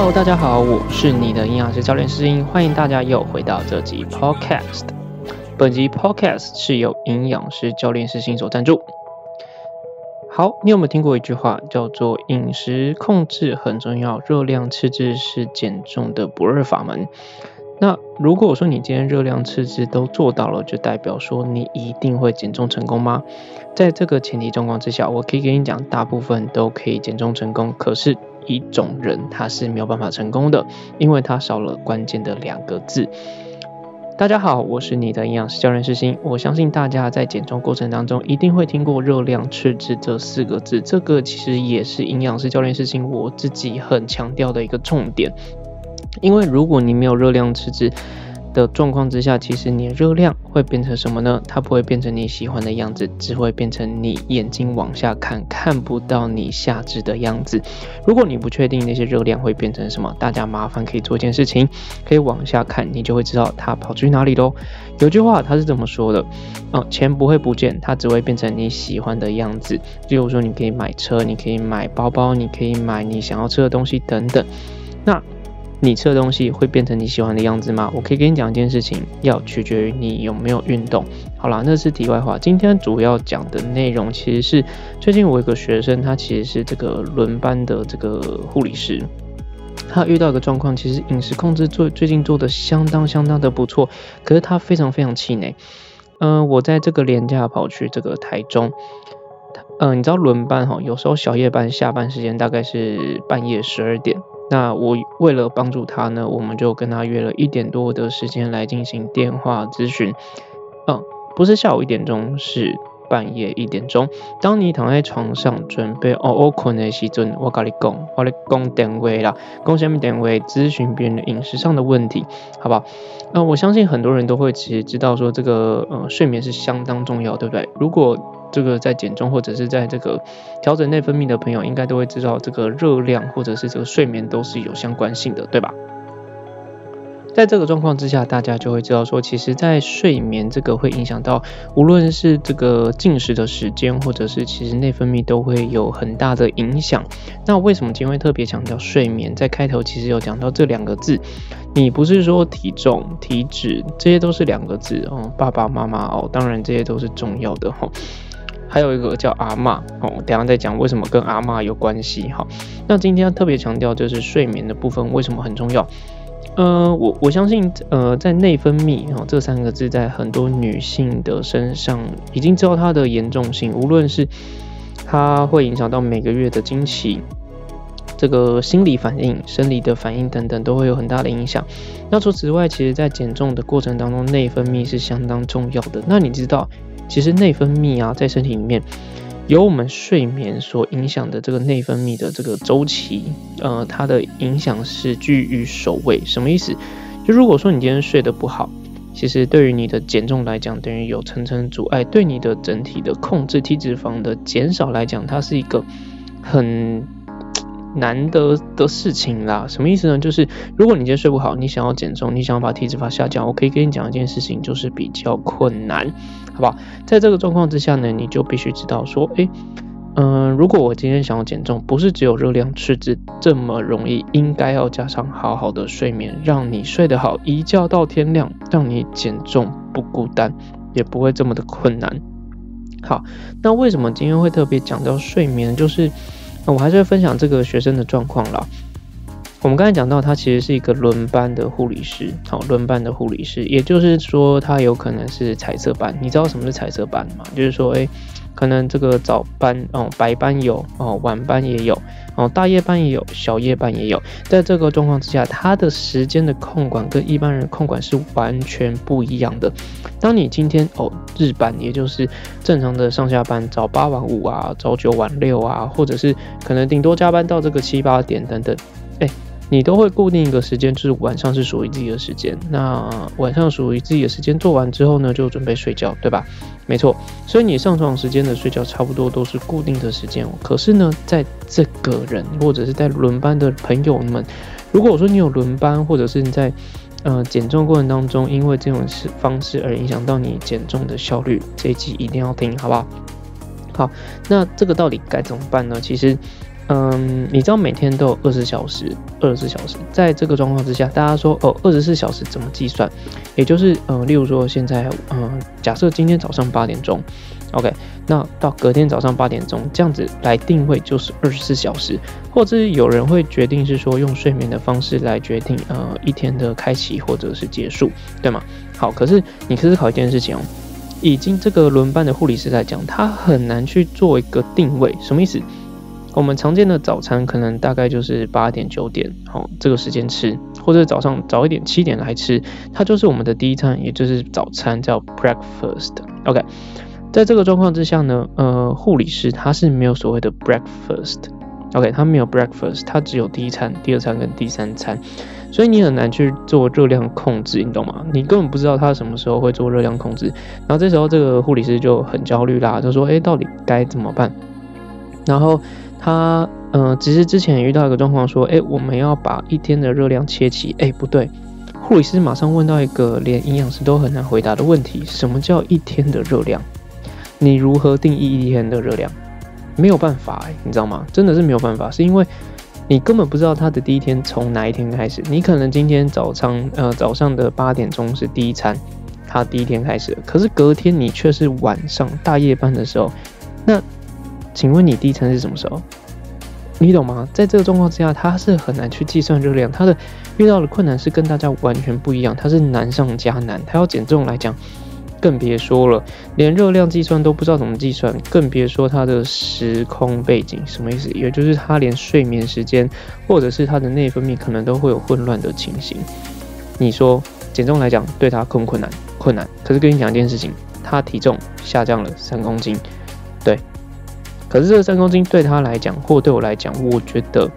Hello，大家好，我是你的营养师教练师英，欢迎大家又回到这集 Podcast。本集 Podcast 是由营养师教练师新所赞助。好，你有没有听过一句话，叫做饮食控制很重要，热量赤字是减重的不二法门。那如果说你今天热量赤字都做到了，就代表说你一定会减重成功吗？在这个前提状况之下，我可以跟你讲，大部分都可以减重成功。可是，一种人他是没有办法成功的，因为他少了关键的两个字。大家好，我是你的营养师教练师星。我相信大家在减重过程当中一定会听过热量赤字这四个字，这个其实也是营养师教练师星我自己很强调的一个重点。因为如果你没有热量赤字的状况之下，其实你的热量会变成什么呢？它不会变成你喜欢的样子，只会变成你眼睛往下看看不到你下肢的样子。如果你不确定那些热量会变成什么，大家麻烦可以做一件事情，可以往下看，你就会知道它跑去哪里喽。有句话它是这么说的：哦，钱不会不见，它只会变成你喜欢的样子。例如说，你可以买车，你可以买包包，你可以买你想要吃的东西等等。那你吃的东西会变成你喜欢的样子吗？我可以跟你讲一件事情，要取决于你有没有运动。好啦，那是题外话。今天主要讲的内容其实是最近我一个学生，他其实是这个轮班的这个护理师，他遇到一个状况，其实饮食控制做最近做的相当相当的不错，可是他非常非常气馁。嗯，我在这个廉价跑去这个台中，嗯，你知道轮班哈，有时候小夜班下班时间大概是半夜十二点。那我为了帮助他呢，我们就跟他约了一点多的时间来进行电话咨询。嗯，不是下午一点钟，是半夜一点钟。当你躺在床上准备哦哦困的时阵，我跟你讲，我来讲点位啦，讲下面点位咨询别人的饮食上的问题，好不好？那我相信很多人都会其实知道说这个呃睡眠是相当重要，对不对？如果这个在减重或者是在这个调整内分泌的朋友，应该都会知道这个热量或者是这个睡眠都是有相关性的，对吧？在这个状况之下，大家就会知道说，其实，在睡眠这个会影响到，无论是这个进食的时间，或者是其实内分泌都会有很大的影响。那为什么今天会特别强调睡眠？在开头其实有讲到这两个字，你不是说体重、体脂，这些都是两个字哦，爸爸妈妈哦，当然这些都是重要的哈。还有一个叫阿妈哦，等下再讲为什么跟阿妈有关系哈。那今天要特别强调就是睡眠的部分为什么很重要？呃，我我相信呃，在内分泌哦这三个字在很多女性的身上已经知道它的严重性，无论是它会影响到每个月的经期，这个心理反应、生理的反应等等都会有很大的影响。那除此之外，其实在减重的过程当中，内分泌是相当重要的。那你知道？其实内分泌啊，在身体里面由我们睡眠所影响的这个内分泌的这个周期，呃，它的影响是居于首位。什么意思？就如果说你今天睡得不好，其实对于你的减重来讲，等于有层层阻碍；对你的整体的控制体脂肪的减少来讲，它是一个很。难得的事情啦，什么意思呢？就是如果你今天睡不好，你想要减重，你想要把体脂肪下降，我可以跟你讲一件事情，就是比较困难，好吧？在这个状况之下呢，你就必须知道说，诶，嗯，如果我今天想要减重，不是只有热量赤字这么容易，应该要加上好好的睡眠，让你睡得好，一觉到天亮，让你减重不孤单，也不会这么的困难。好，那为什么今天会特别讲到睡眠？就是。我还是会分享这个学生的状况啦。我们刚才讲到，他其实是一个轮班的护理师，好，轮班的护理师，也就是说，他有可能是彩色班。你知道什么是彩色班吗？就是说，哎。可能这个早班哦，白班有哦，晚班也有哦，大夜班也有，小夜班也有。在这个状况之下，他的时间的控管跟一般人控管是完全不一样的。当你今天哦日班，也就是正常的上下班，早八晚五啊，早九晚六啊，或者是可能顶多加班到这个七八点等等，哎。你都会固定一个时间，就是晚上是属于自己的时间。那晚上属于自己的时间做完之后呢，就准备睡觉，对吧？没错。所以你上床时间的睡觉差不多都是固定的时间。可是呢，在这个人或者是在轮班的朋友们，如果说你有轮班，或者是你在呃减重过程当中，因为这种方式而影响到你减重的效率，这一集一定要听，好不好？好，那这个到底该怎么办呢？其实。嗯，你知道每天都有二十小时，二十小时，在这个状况之下，大家说哦，二十四小时怎么计算？也就是，嗯，例如说现在，嗯，假设今天早上八点钟，OK，那到隔天早上八点钟这样子来定位就是二十四小时，或者是有人会决定是说用睡眠的方式来决定，呃，一天的开启或者是结束，对吗？好，可是你思考一件事情哦，已经这个轮班的护理师在讲，他很难去做一个定位，什么意思？我们常见的早餐可能大概就是八点九点，好这个时间吃，或者早上早一点七点来吃，它就是我们的第一餐，也就是早餐叫 breakfast。OK，在这个状况之下呢，呃，护理师他是没有所谓的 breakfast，OK，他没有 breakfast，他只有第一餐、第二餐跟第三餐，所以你很难去做热量控制，你懂吗？你根本不知道他什么时候会做热量控制，然后这时候这个护理师就很焦虑啦，就说，哎，到底该怎么办？然后。他嗯，只是之前遇到一个状况，说，哎，我们要把一天的热量切齐，哎，不对，护理师马上问到一个连营养师都很难回答的问题：什么叫一天的热量？你如何定义一天的热量？没有办法，你知道吗？真的是没有办法，是因为你根本不知道他的第一天从哪一天开始。你可能今天早上，呃，早上的八点钟是第一餐，他第一天开始，可是隔天你却是晚上大夜班的时候，那。请问你第一餐是什么时候？你懂吗？在这个状况之下，他是很难去计算热量，他的遇到的困难是跟大家完全不一样，他是难上加难。他要减重来讲，更别说了，连热量计算都不知道怎么计算，更别说他的时空背景什么意思？也就是他连睡眠时间或者是他的内分泌可能都会有混乱的情形。你说减重来讲对他困不困难？困难。可是跟你讲一件事情，他体重下降了三公斤，可是这三公斤对他来讲，或对我来讲，我觉得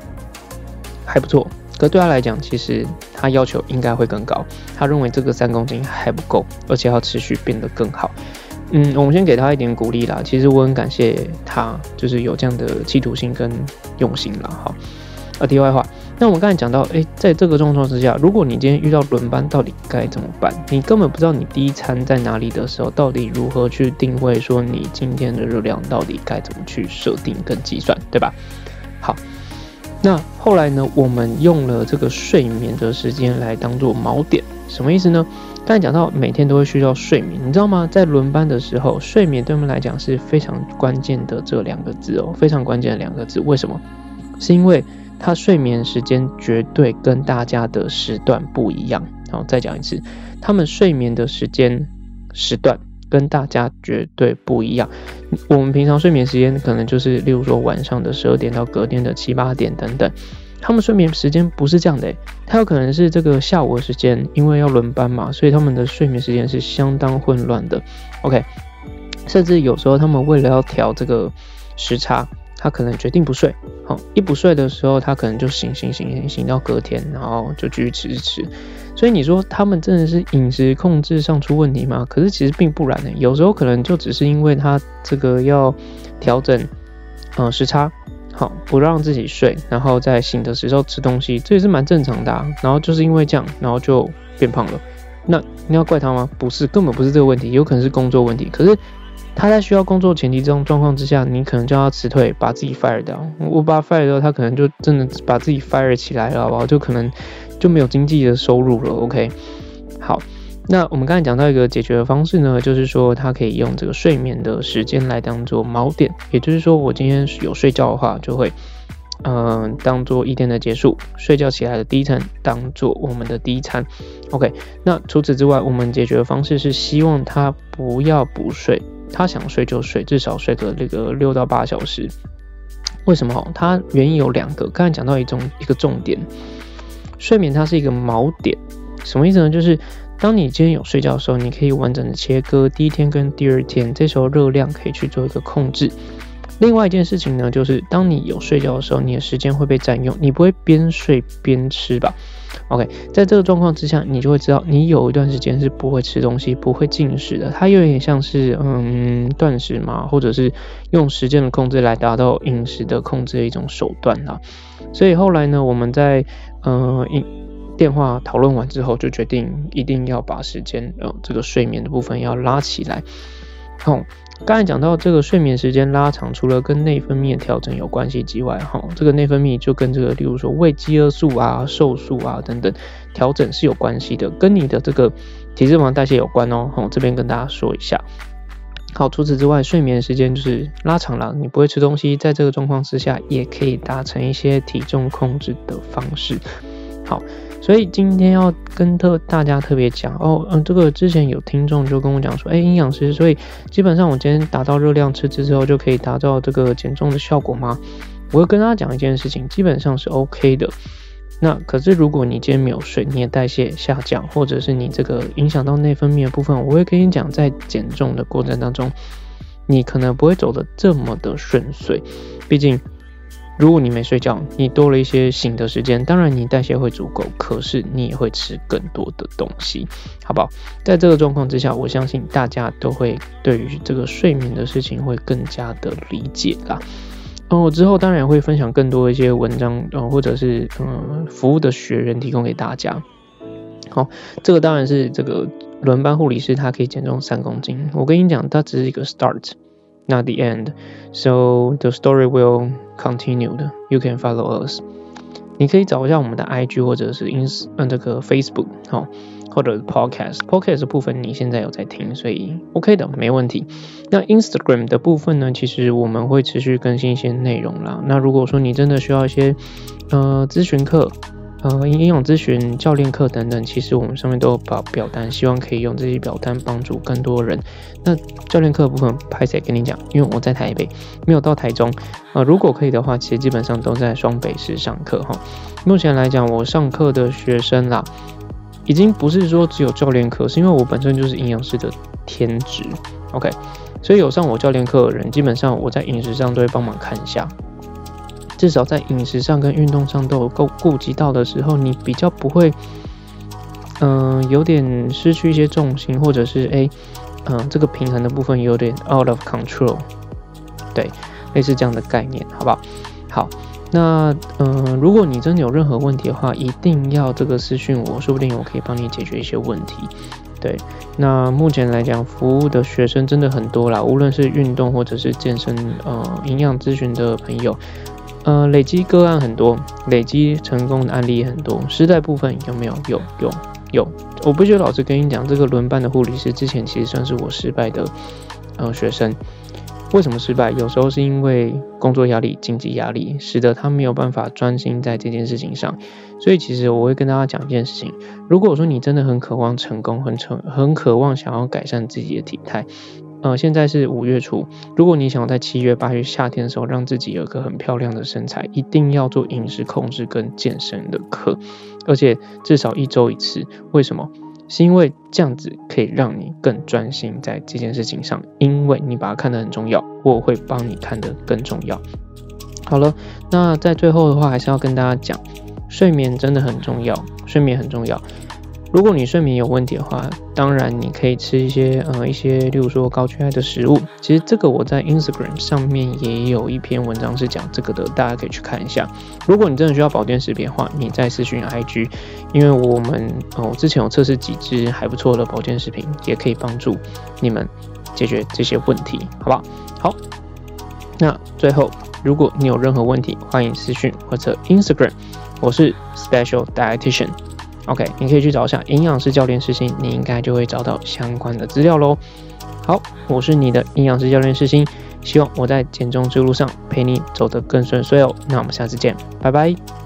还不错。可对他来讲，其实他要求应该会更高。他认为这个三公斤还不够，而且要持续变得更好。嗯，我们先给他一点鼓励啦。其实我很感谢他，就是有这样的企图心跟用心啦。好，啊，题外话。那我们刚才讲到，诶，在这个状况之下，如果你今天遇到轮班，到底该怎么办？你根本不知道你第一餐在哪里的时候，到底如何去定位，说你今天的热量到底该怎么去设定跟计算，对吧？好，那后来呢，我们用了这个睡眠的时间来当做锚点，什么意思呢？刚才讲到每天都会需要睡眠，你知道吗？在轮班的时候，睡眠对我们来讲是非常关键的这两个字哦，非常关键的两个字。为什么？是因为他睡眠时间绝对跟大家的时段不一样。好，再讲一次，他们睡眠的时间时段跟大家绝对不一样。我们平常睡眠时间可能就是，例如说晚上的十二点到隔天的七八点等等。他们睡眠时间不是这样的，他有可能是这个下午的时间，因为要轮班嘛，所以他们的睡眠时间是相当混乱的。OK，甚至有时候他们为了要调这个时差。他可能决定不睡，好，一不睡的时候，他可能就醒醒醒醒醒到隔天，然后就继续吃吃吃。所以你说他们真的是饮食控制上出问题吗？可是其实并不然呢，有时候可能就只是因为他这个要调整，嗯，时差，好，不让自己睡，然后在醒的时候吃东西，这也是蛮正常的。然后就是因为这样，然后就变胖了。那你要怪他吗？不是，根本不是这个问题，有可能是工作问题。可是。他在需要工作前提这种状况之下，你可能就要辞退，把自己 fire 掉。我把 fire 掉，他可能就真的把自己 fire 起来了，好不好？就可能就没有经济的收入了。OK，好，那我们刚才讲到一个解决的方式呢，就是说他可以用这个睡眠的时间来当做锚点，也就是说我今天有睡觉的话，就会嗯当做一天的结束，睡觉起来的第一餐当做我们的第一餐。OK，那除此之外，我们解决的方式是希望他不要补睡。他想睡就睡，至少睡个那个六到八小时。为什么？它原因有两个。刚才讲到一种一个重点，睡眠它是一个锚点，什么意思呢？就是当你今天有睡觉的时候，你可以完整的切割第一天跟第二天，这时候热量可以去做一个控制。另外一件事情呢，就是当你有睡觉的时候，你的时间会被占用，你不会边睡边吃吧？OK，在这个状况之下，你就会知道你有一段时间是不会吃东西、不会进食的。它有点像是嗯断食嘛，或者是用时间的控制来达到饮食的控制的一种手段啦。所以后来呢，我们在嗯电话讨论完之后，就决定一定要把时间呃这个睡眠的部分要拉起来。好，刚才讲到这个睡眠时间拉长，除了跟内分泌调整有关系之外，哈，这个内分泌就跟这个，例如说胃饥饿素啊、瘦素啊等等调整是有关系的，跟你的这个体脂肪代谢有关哦。好，这边跟大家说一下。好，除此之外，睡眠时间就是拉长了，你不会吃东西，在这个状况之下，也可以达成一些体重控制的方式。好。所以今天要跟特大家特别讲哦，嗯，这个之前有听众就跟我讲说，哎，营养师，所以基本上我今天达到热量吃之后就可以达到这个减重的效果吗？我会跟大家讲一件事情，基本上是 OK 的。那可是如果你今天没有睡，你的代谢下降，或者是你这个影响到内分泌的部分，我会跟你讲，在减重的过程当中，你可能不会走得这么的顺遂，毕竟。如果你没睡觉，你多了一些醒的时间，当然你代谢会足够，可是你也会吃更多的东西，好不好？在这个状况之下，我相信大家都会对于这个睡眠的事情会更加的理解啦。哦，之后当然会分享更多一些文章，呃，或者是嗯服务的学员提供给大家。好，这个当然是这个轮班护理师，他可以减重三公斤。我跟你讲，它只是一个 start。Not the end. So the story will continue. You can follow us. 你可以找一下我们的 IG 或者是 ins 嗯这个 Facebook 好，或者 Podcast。Podcast 部分你现在有在听，所以 OK 的，没问题。那 Instagram 的部分呢，其实我们会持续更新一些内容啦。那如果说你真的需要一些呃咨询课。呃，营养咨询、教练课等等，其实我们上面都有把表单，希望可以用这些表单帮助更多人。那教练课部分，拍谁跟你讲？因为我在台北，没有到台中。啊，如果可以的话，其实基本上都在双北市上课哈。目前来讲，我上课的学生啦，已经不是说只有教练课，是因为我本身就是营养师的天职。OK，所以有上我教练课的人，基本上我在饮食上都会帮忙看一下。至少在饮食上跟运动上都有够顾及到的时候，你比较不会，嗯，有点失去一些重心，或者是哎，嗯，这个平衡的部分有点 out of control，对，类似这样的概念，好不好？好，那嗯，如果你真的有任何问题的话，一定要这个私讯我，说不定我可以帮你解决一些问题。对，那目前来讲，服务的学生真的很多啦，无论是运动或者是健身，呃，营养咨询的朋友。呃，累积个案很多，累积成功的案例很多。失败部分有没有？有有有。我不觉得老师跟你讲，这个轮班的护理师之前其实算是我失败的呃学生。为什么失败？有时候是因为工作压力、经济压力，使得他没有办法专心在这件事情上。所以其实我会跟大家讲一件事情：如果说你真的很渴望成功，很成很渴望想要改善自己的体态。呃，现在是五月初。如果你想要在七月、八月夏天的时候让自己有一个很漂亮的身材，一定要做饮食控制跟健身的课，而且至少一周一次。为什么？是因为这样子可以让你更专心在这件事情上，因为你把它看得很重要，我会帮你看得更重要。好了，那在最后的话，还是要跟大家讲，睡眠真的很重要，睡眠很重要。如果你睡眠有问题的话，当然你可以吃一些呃一些，例如说高 GI 的食物。其实这个我在 Instagram 上面也有一篇文章是讲这个的，大家可以去看一下。如果你真的需要保健食品的话，你再私讯 IG，因为我们哦之前有测试几支还不错的保健食品，也可以帮助你们解决这些问题，好不好？好，那最后如果你有任何问题，欢迎私讯或者 Instagram，我是 Special Dietitian。OK，你可以去找一下营养师教练世新，你应该就会找到相关的资料喽。好，我是你的营养师教练世新，希望我在减重之路上陪你走得更顺遂哦。那我们下次见，拜拜。